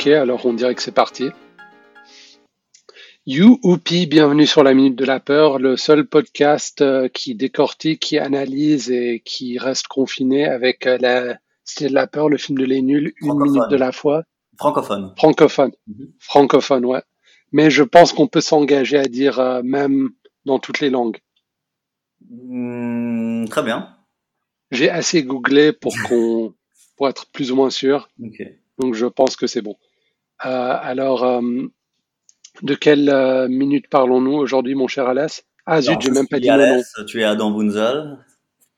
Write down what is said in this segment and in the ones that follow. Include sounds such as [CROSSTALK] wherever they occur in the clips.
Ok, alors on dirait que c'est parti. You Oupi, bienvenue sur la Minute de la Peur, le seul podcast euh, qui décortique, qui analyse et qui reste confiné avec euh, la Cité de la Peur, le film de Les Nuls, une minute de la fois. Francophone. Francophone. Mhm. Francophone, ouais. Mais je pense qu'on peut s'engager à dire euh, même dans toutes les langues. Hmm, très bien. J'ai assez googlé pour [LAUGHS] qu'on, pour être plus ou moins sûr. Donc je pense que c'est bon. Euh, alors, euh, de quelle euh, minute parlons-nous aujourd'hui, mon cher Alès Ah zut, j'ai même pas dit mon nom. Alès, Tu es Adam Bunzel.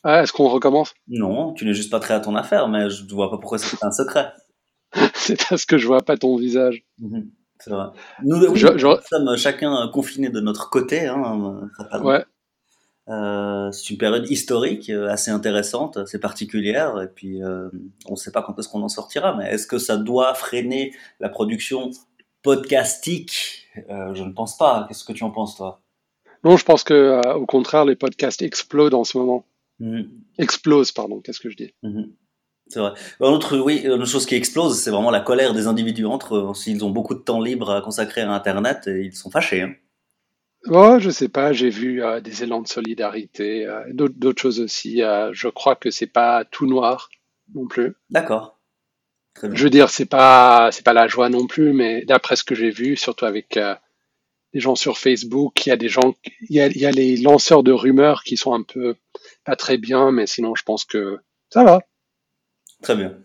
Ah, est-ce qu'on recommence? Non, tu n'es juste pas très à ton affaire, mais je ne vois pas pourquoi c'est un secret. [LAUGHS] C'est parce que je vois pas ton visage. Mhm. C'est vrai. Nous, oui, Je- je- nous sommes chacun confinés de notre côté. Hein. Ouais. Euh, c'est une période historique euh, assez intéressante, assez particulière, et puis euh, on ne sait pas quand est-ce qu'on en sortira, mais est-ce que ça doit freiner la production podcastique? Euh, Je ne pense pas. Qu'est-ce que tu en penses, toi? Non, je pense que au contraire, les podcasts explosent en ce moment. Mhm. Explosent, pardon. Qu'est-ce que je dis? Mhm. C'est vrai. Autre, oui, une autre chose qui explose, c'est vraiment la colère des individus entre eux. S'ils ont beaucoup de temps libre à consacrer à Internet, et ils sont fâchés. hein. Oh, je sais pas. J'ai vu euh, des élans de solidarité, euh, d'autres choses aussi. Euh, je crois que c'est pas tout noir non plus. D'accord. Très bien. Je veux dire, c'est pas c'est pas la joie non plus, mais d'après ce que j'ai vu, surtout avec des gens sur Facebook, il y a des gens, il y a, il y a les lanceurs de rumeurs qui sont un peu pas très bien, mais sinon, je pense que ça va. Très bien.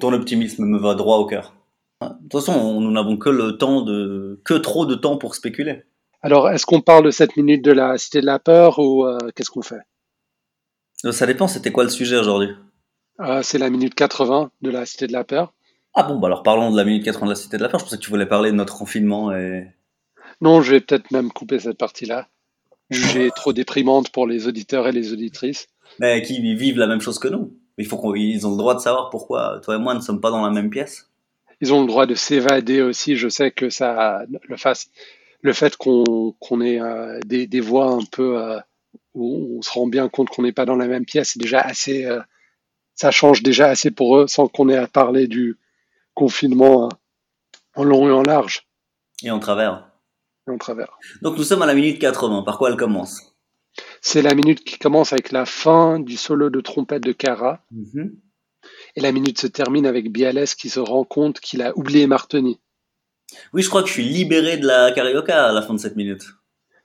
Ton optimisme me va droit au cœur. De toute façon, on- nous n'avons que le temps de, que trop de temps pour spéculer. Alors, est-ce qu'on parle de cette minute de la Cité de la Peur ou euh, qu'est-ce qu'on fait? Euh, Ça dépend, c'était quoi le sujet aujourd'hui? Euh, C'est la minute 80 de la Cité de la Peur. Ah bon, bah alors parlons de la minute 80 de la Cité de la Peur. Je pensais que tu voulais parler de notre confinement et... Non, je vais peut-être même couper cette partie-là, jugée trop déprimante pour les auditeurs et les auditrices. Mais qui vivent la même chose que nous. Il faut qu'ils ont le droit de savoir pourquoi toi et moi ne sommes pas dans la même pièce. Ils ont le droit de s'évader aussi. Je sais que ça le fasse, le fait qu'on ait euh, des, des voix un peu euh, où on se rend bien compte qu'on n'est pas dans la même pièce, c'est déjà assez. euh, ça change déjà assez pour eux sans qu'on ait à parler du confinement en long et en large Et en travers. et en travers. Donc nous sommes à la minute 80. Par quoi elle commence? C'est la minute qui commence avec la fin du solo de trompette de Cara et la minute se termine avec Bialès qui se rend compte qu'il a oublié Martoni. Oui, je crois que je suis libéré de la carioca à la fin de cette minute.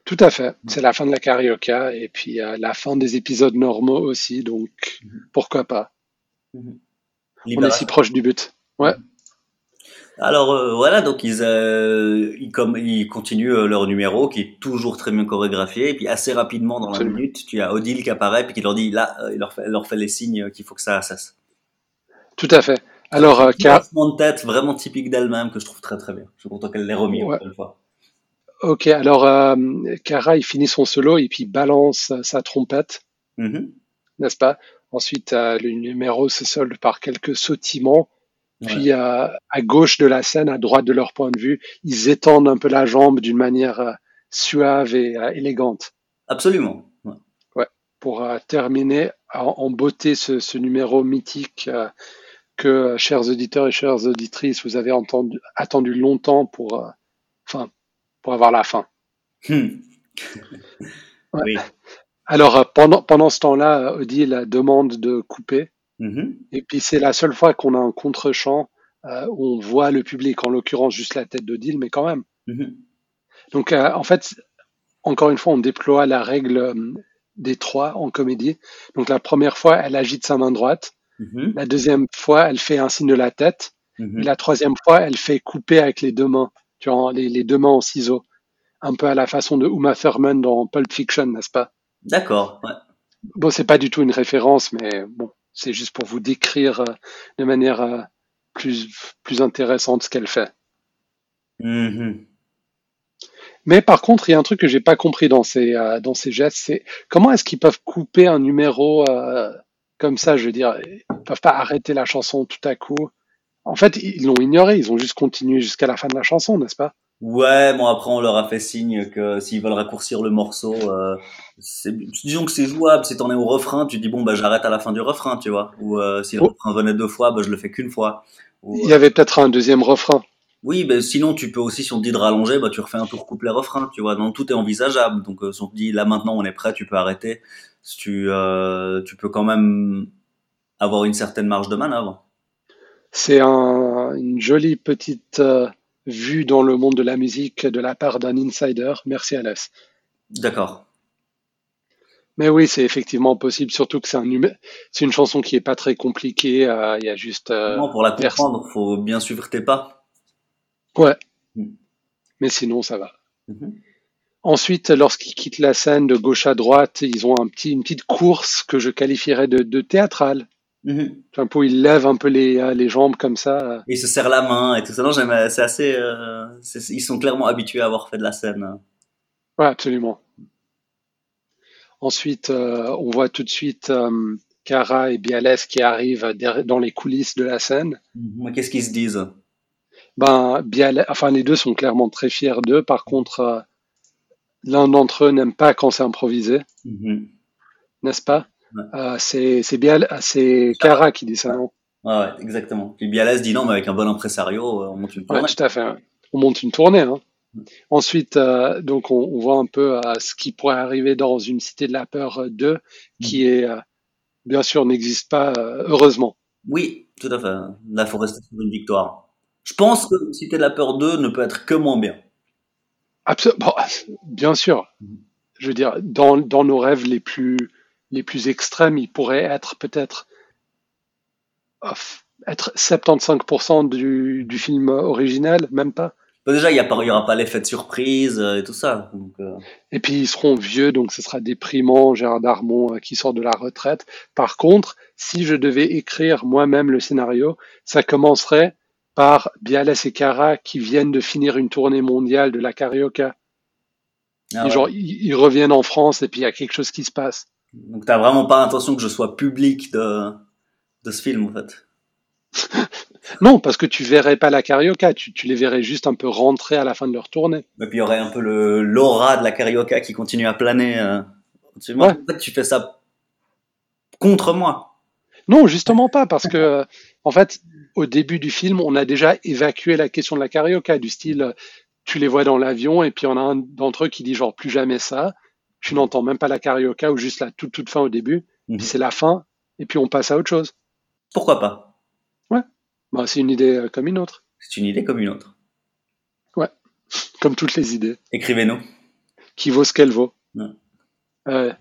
Tout à fait. C'est la fin de la carioca et puis euh, la fin des épisodes normaux aussi, donc pourquoi pas? On est si proche du but. Ouais. Alors euh, voilà, donc ils, euh, ils, comme, ils continuent leur numéro qui est toujours très bien chorégraphié. Et puis assez rapidement dans Absolument. la minute, tu as Odile qui apparaît puis qui leur dit là, il leur fait, leur fait les signes qu'il faut que ça cesse. Tout à fait. Alors, euh, Un Car- de tête vraiment typique d'elle-même que je trouve très très bien. Je suis content qu'elle l'ait remis Ouais. encore une fois. ok. Alors, euh, Cara, il finit son solo et puis balance sa trompette, Mhm. n'est-ce pas? Ensuite, euh, le numéro se solde par quelques sautillements. Puis, euh, à gauche de la scène, à droite de leur point de vue, ils étendent un peu la jambe d'une manière euh, suave et élégante. Absolument. Ouais. pour terminer en, en beauté ce, ce numéro mythique que, euh, chers auditeurs et chères auditrices, vous avez entendu, attendu longtemps pour, euh, enfin, pour avoir la fin. Hmm. [LAUGHS] Ouais. Oui. Alors, euh, pendant, pendant ce temps-là, euh, Odile demande de couper. Mhm. Et puis, c'est la seule fois qu'on a un contre-champ euh, où on voit le public, en l'occurrence juste la tête d'Odile, mais quand même. Mhm. Donc, euh, en fait, encore une fois, on déploie la règle euh, des trois en comédie. Donc, la première fois, elle agite sa main droite. Mhm. La deuxième fois, elle fait un signe de la tête. Mhm. Et la troisième fois, elle fait couper avec les deux mains. Tu vois, les, les deux mains en ciseaux. Un peu à la façon de Uma Thurman dans Pulp Fiction, n'est-ce pas? D'accord. Ouais. Bon, c'est pas du tout une référence, mais bon, c'est juste pour vous décrire euh, de manière euh, plus, plus intéressante ce qu'elle fait. Mhm. Mais par contre, il y a un truc que j'ai pas compris dans ces, euh, dans ces gestes, c'est comment est-ce qu'ils peuvent couper un numéro euh, comme ça Je veux dire, ils peuvent pas arrêter la chanson tout à coup. En fait, ils l'ont ignoré, ils ont juste continué jusqu'à la fin de la chanson, n'est-ce pas? Ouais, bon après on leur a fait signe que s'ils veulent raccourcir le morceau, euh, disons que c'est jouable. Si t'en es au refrain, tu dis bon bah j'arrête à la fin du refrain, tu vois. Ou euh, si le Oh. refrain venait deux fois, bah je le fais qu'une fois. Il y avait peut-être un deuxième refrain. Oui, ben sinon tu peux aussi, si on te dit de rallonger, bah, tu refais un tour couplet-refrain, tu vois. Donc tout est envisageable. Donc euh, si on te dit là maintenant on est prêt, tu peux arrêter. Tu, euh, tu peux quand même avoir une certaine marge de manœuvre. C'est un, une jolie petite euh, vue dans le monde de la musique de la part d'un insider. Merci Alès. D'accord. Mais oui, c'est effectivement possible, surtout que c'est un c'est une chanson qui est pas très compliquée. Il y a juste. Non, pour la comprendre, faut bien suivre tes pas. Ouais. Mm. Mais sinon, ça va. Mhm. Ensuite, lorsqu'ils quittent la scène de gauche à droite, ils ont un petit, une petite course que je qualifierais de, de théâtrale. Mhm. Un peu, ils lèvent un peu les, euh, les jambes comme ça. Ils se serrent la main et tout ça. Non, j'aime, c'est assez, euh, ils sont clairement habitués à avoir fait de la scène. Ouais, absolument. Ensuite, euh, on voit tout de suite euh, Cara et Bialès qui arrivent dans les coulisses de la scène. Mais qu'est-ce qu'ils se disent? Ben, enfin, les deux sont clairement très fiers d'eux. Par contre, euh, l'un d'entre eux n'aime pas quand c'est improvisé, Mhm. n'est-ce pas? Ouais. Euh, c'est c'est Bial- c'est Cara qui dit ça, non? Ouais, exactement. Puis Bialès dit non, mais avec un bon impresario, euh, on monte une Ouais, tournée. tout à fait. On monte une tournée. Hein. Ensuite, euh, donc on, on voit un peu euh, ce qui pourrait arriver dans une cité de la peur euh, 2, qui est euh, bien sûr n'existe pas heureusement. Oui, tout à fait. Faut rester sur une victoire. Je pense que Cité de la peur 2 ne peut être que moins bien. Abso- bon, bien sûr. Je veux dire, dans, dans nos rêves les plus les plus extrêmes, il pourrait être peut-être euh, être 75% du, du film original, même pas. Bah, déjà, il y, a pas- il y aura pas l'effet de surprise euh, et tout ça. Donc, euh, Et puis ils seront vieux, donc ce sera déprimant, Gérard Darmon euh, qui sort de la retraite. Par contre, si je devais écrire moi-même le scénario, ça commencerait par Bialès et Cara qui viennent de finir une tournée mondiale de la carioca. ah ouais. genre, ils, ils reviennent en France et puis il y a quelque chose qui se passe. Donc, t'as vraiment pas l'intention que je sois public de, de ce film, en fait. [LAUGHS] Non, parce que tu verrais pas la carioca, tu, tu les verrais juste un peu rentrer à la fin de leur tournée. Et puis, il y aurait un peu le, l'aura de la carioca qui continue à planer. Euh. Ouais. En fait, tu fais ça contre moi. Non, justement pas, parce que en fait, au début du film, on a déjà évacué la question de la carioca, du style, tu les vois dans l'avion et puis on a un d'entre eux qui dit genre plus jamais ça. Tu n'entends même pas la carioca ou juste la toute toute fin au début, Mhm. puis c'est la fin et puis on passe à autre chose. Pourquoi pas? Bah, c'est une idée euh, comme une autre, C'est une idée comme une autre. [LAUGHS] comme toutes les idées, Écrivez-nous. qui vaut ce qu'elle vaut. Ouais. Euh,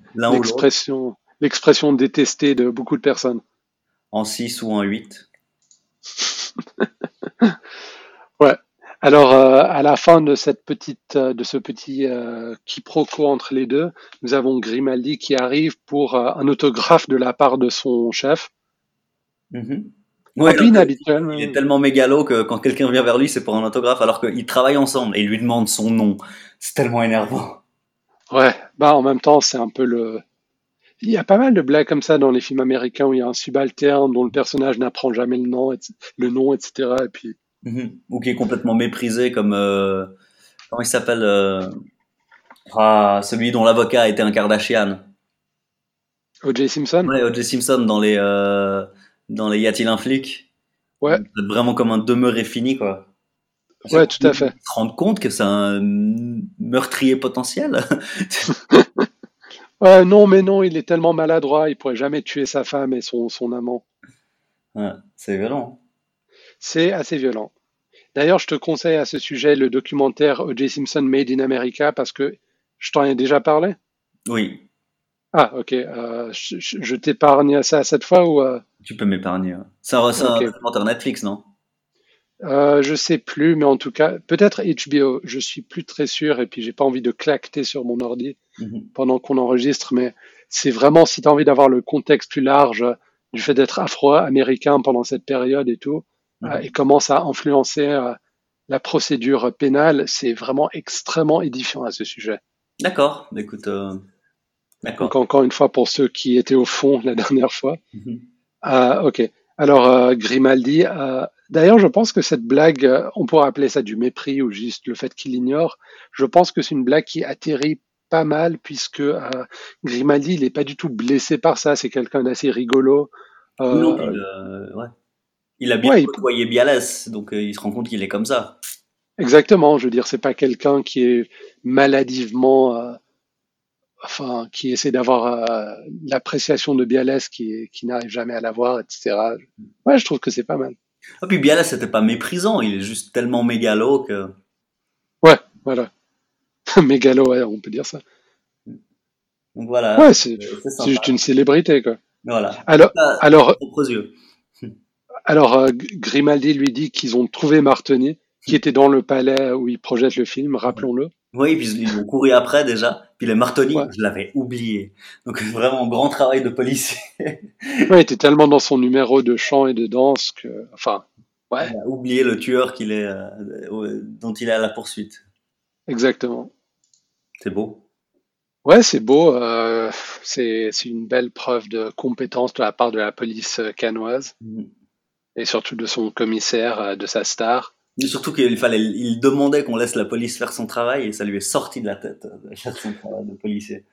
l'expression détestée de beaucoup de personnes. En 6 ou en 8. [LAUGHS] Alors, euh, à la fin de cette petite, euh, de ce petit euh, quiproquo entre les deux, nous avons Grimaldi qui arrive pour euh, un autographe de la part de son chef. Ouais, inhabituel. il est tellement mégalo que quand quelqu'un vient vers lui, c'est pour un autographe, alors qu'ils travaillent ensemble et il lui demande son nom. C'est tellement énervant. Ouais, bah en même temps, c'est un peu le. Il y a pas mal de blagues comme ça dans les films américains où il y a un subalterne dont le personnage n'apprend jamais le nom, etc., le nom, etc. Et puis, Mhm. Ou qui est complètement méprisé, comme euh, comment il s'appelle euh, ah, celui dont l'avocat était un Kardashian. O.J. Simpson. Ouais, O.J. Simpson dans les euh, dans les Y a-t-il un flic? Ouais. C'est vraiment comme un demeuré fini, quoi. Ouais, tout à fait. Se rendre compte que c'est un meurtrier potentiel? [LAUGHS] Ouais, non, mais non, il est tellement maladroit, il pourrait jamais tuer sa femme et son, son amant. Ouais, c'est violent. C'est assez violent. D'ailleurs, je te conseille à ce sujet le documentaire O.J. Simpson Made in America parce que je t'en ai déjà parlé. Oui, Ah, ok. euh, je t'épargne ça cette fois ou euh, tu peux m'épargner. ouais. C'est un, c'est un Ok. documentaire Netflix, non? Euh, je sais plus, mais en tout cas, peut-être HBO. Je suis plus très sûr et puis j'ai pas envie de claqueter sur mon ordi Mhm. pendant qu'on enregistre, mais c'est vraiment si tu as envie d'avoir le contexte plus large du fait d'être afro-américain pendant cette période et tout, euh, et comment ça a influencé euh, la procédure pénale, c'est vraiment extrêmement édifiant à ce sujet. D'accord, bah, écoute, d'accord. Donc encore une fois pour ceux qui étaient au fond la [LAUGHS] dernière fois. Ah, ok. Alors euh, Grimaldi. euh, D'ailleurs, je pense que cette blague, euh, on pourrait appeler ça du mépris ou juste le fait qu'il ignore. Je pense que c'est une blague qui atterrit pas mal puisque Grimaldi, il est pas du tout blessé par ça. C'est quelqu'un d'assez rigolo. Non, ouais. Il a bien Ouais, il- côtoyé Bialès, donc il se rend compte qu'il est comme ça. Exactement, je veux dire, c'est pas quelqu'un qui est maladivement, enfin, qui essaie d'avoir euh, l'appréciation de Bialès qui, qui n'arrive jamais à l'avoir, etc. Ouais, je trouve que c'est pas mal. Ah, puis Bialès, c'était pas méprisant, il est juste tellement mégalo que. Ouais, voilà. [LAUGHS] Mégalo, ouais, on peut dire ça. Donc voilà. Ouais, c'est juste une célébrité, quoi. Voilà. Alors, [LAUGHS] alors, euh, Grimaldi lui dit qu'ils ont trouvé Martoni, qui était dans le palais où il projette le film, rappelons-le. Oui, puis ils ont couru après déjà. Puis les Martoni, Ouais. je l'avais oublié. Donc [LAUGHS] vraiment grand travail de policier. Ouais, il était tellement dans son numéro de chant et de danse que, enfin, ouais, Il a oublié le tueur qu'il est, euh, dont il est à la poursuite. exactement. C'est beau. Ouais, c'est beau. euh, c'est une belle preuve de compétence de la part de la police canoise Mhm. et surtout de son commissaire, euh, de sa star. Et surtout qu'il fallait, il demandait qu'on laisse la police faire son travail et ça lui est sorti de la tête euh, de faire son travail de policier.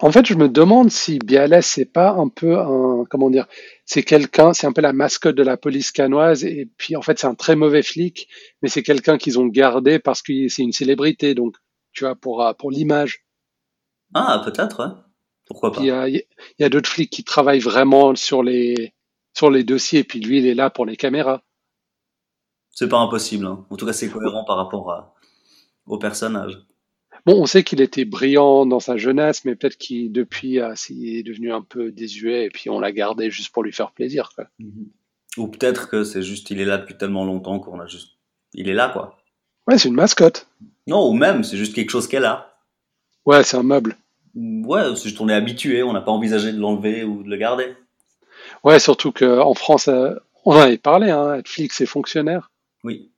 En fait, je me demande si Bialès, c'est pas un peu un, comment dire, c'est quelqu'un, c'est un peu la mascotte de la police canoise et puis en fait, c'est un très mauvais flic, mais c'est quelqu'un qu'ils ont gardé parce que c'est une célébrité, donc tu vois, pour, euh, pour l'image. Ah, peut-être, ouais. Pourquoi pas. Puis euh, il y a, il y a d'autres flics qui travaillent vraiment sur les, sur les dossiers, puis lui, il est là pour les caméras. C'est pas impossible. hein. En tout cas, c'est cohérent par rapport à- au personnage. Bon, on sait qu'il était brillant dans sa jeunesse, mais peut-être qu'il, depuis, il est devenu un peu désuet et puis on l'a gardé juste pour lui faire plaisir, quoi. Ou peut-être que c'est juste, il est là depuis tellement longtemps qu'on a juste, il est là, quoi. Ouais, c'est une mascotte. Non, ou même, c'est juste quelque chose qu'elle a. Ouais, c'est un meuble. Ouais, c'est juste on est habitué, on n'a pas envisagé de l'enlever ou de le garder. Ouais, surtout qu'en France, euh, on en avait parlé, hein, Netflix est fonctionnaire. Oui.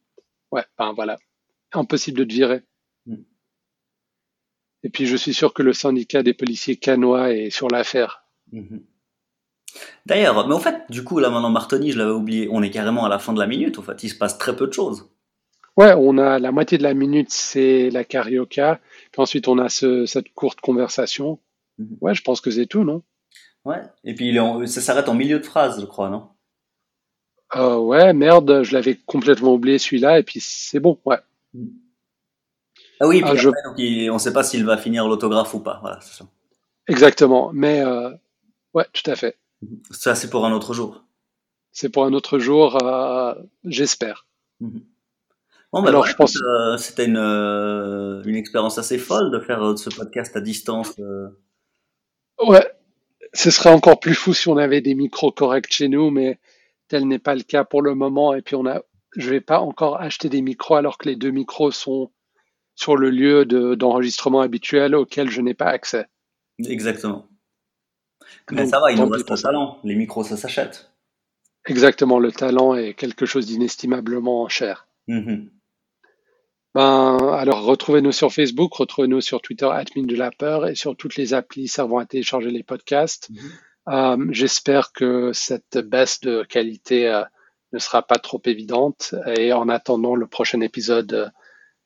Ouais, ben voilà. Impossible de te virer. Mm. Et puis je suis sûr que le syndicat des policiers canois est sur l'affaire. Mhm. D'ailleurs, mais en fait, du coup, là maintenant, Martoni, je l'avais oublié, on est carrément à la fin de la minute, en fait, il se passe très peu de choses. Ouais, on a la moitié de la minute, c'est la carioca. Puis ensuite, on a ce, cette courte conversation. Mhm. Ouais, je pense que c'est tout, non? Ouais. Et puis il est en- ça s'arrête en milieu de phrase, je crois, non? Euh, Ouais, merde, je l'avais complètement oublié celui-là. Et puis c'est bon, ouais. Ah oui, puis Ah, je- après, donc, il- on ne sait pas s'il va finir l'autographe ou pas. Voilà, ça. Exactement. Mais euh, ouais, tout à fait. Ça, c'est pour un autre jour. C'est pour un autre jour, euh, j'espère. Bon, ben Alors, je pense- euh, c'était une, une expérience assez folle de faire ce podcast à distance. Ouais, ce serait encore plus fou si on avait des micros corrects chez nous, mais tel n'est pas le cas pour le moment. Et puis on a, je vais pas encore acheter des micros alors que les deux micros sont sur le lieu de- d'enregistrement habituel auquel je n'ai pas accès. Exactement. Mais Donc, ça va, il nous reste le talent. Les micros, ça s'achète. Exactement, le talent est quelque chose d'inestimablement cher. Mhm. Ben, alors retrouvez-nous sur Facebook, retrouvez-nous sur Twitter, admin de la peur, et sur toutes les applis servant à télécharger les podcasts. Mhm. Euh, J'espère que cette baisse de qualité euh, ne sera pas trop évidente. Et en attendant le prochain épisode, euh,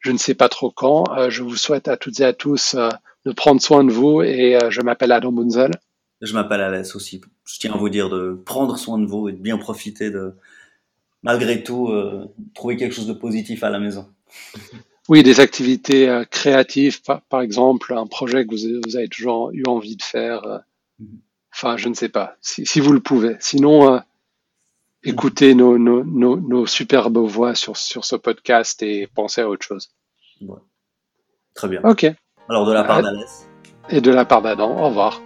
je ne sais pas trop quand, je vous souhaite à toutes et à tous de prendre soin de vous. Et je m'appelle Adam Bunzel. Je m'appelle Alès aussi. Je tiens à vous dire de prendre soin de vous et de bien profiter de, malgré tout, trouver quelque chose de positif à la maison. [LAUGHS] Oui, des activités créatives, par, par exemple, un projet que vous, vous avez toujours eu envie de faire. Mhm. Enfin, je ne sais pas, si, si vous le pouvez. Sinon, euh, écoutez nos, nos, nos, nos superbes voix sur, sur ce podcast et pensez à autre chose. Très bien. Ok. Alors, de la part Ah. d'Alès. Et de la part d'Adam, au revoir.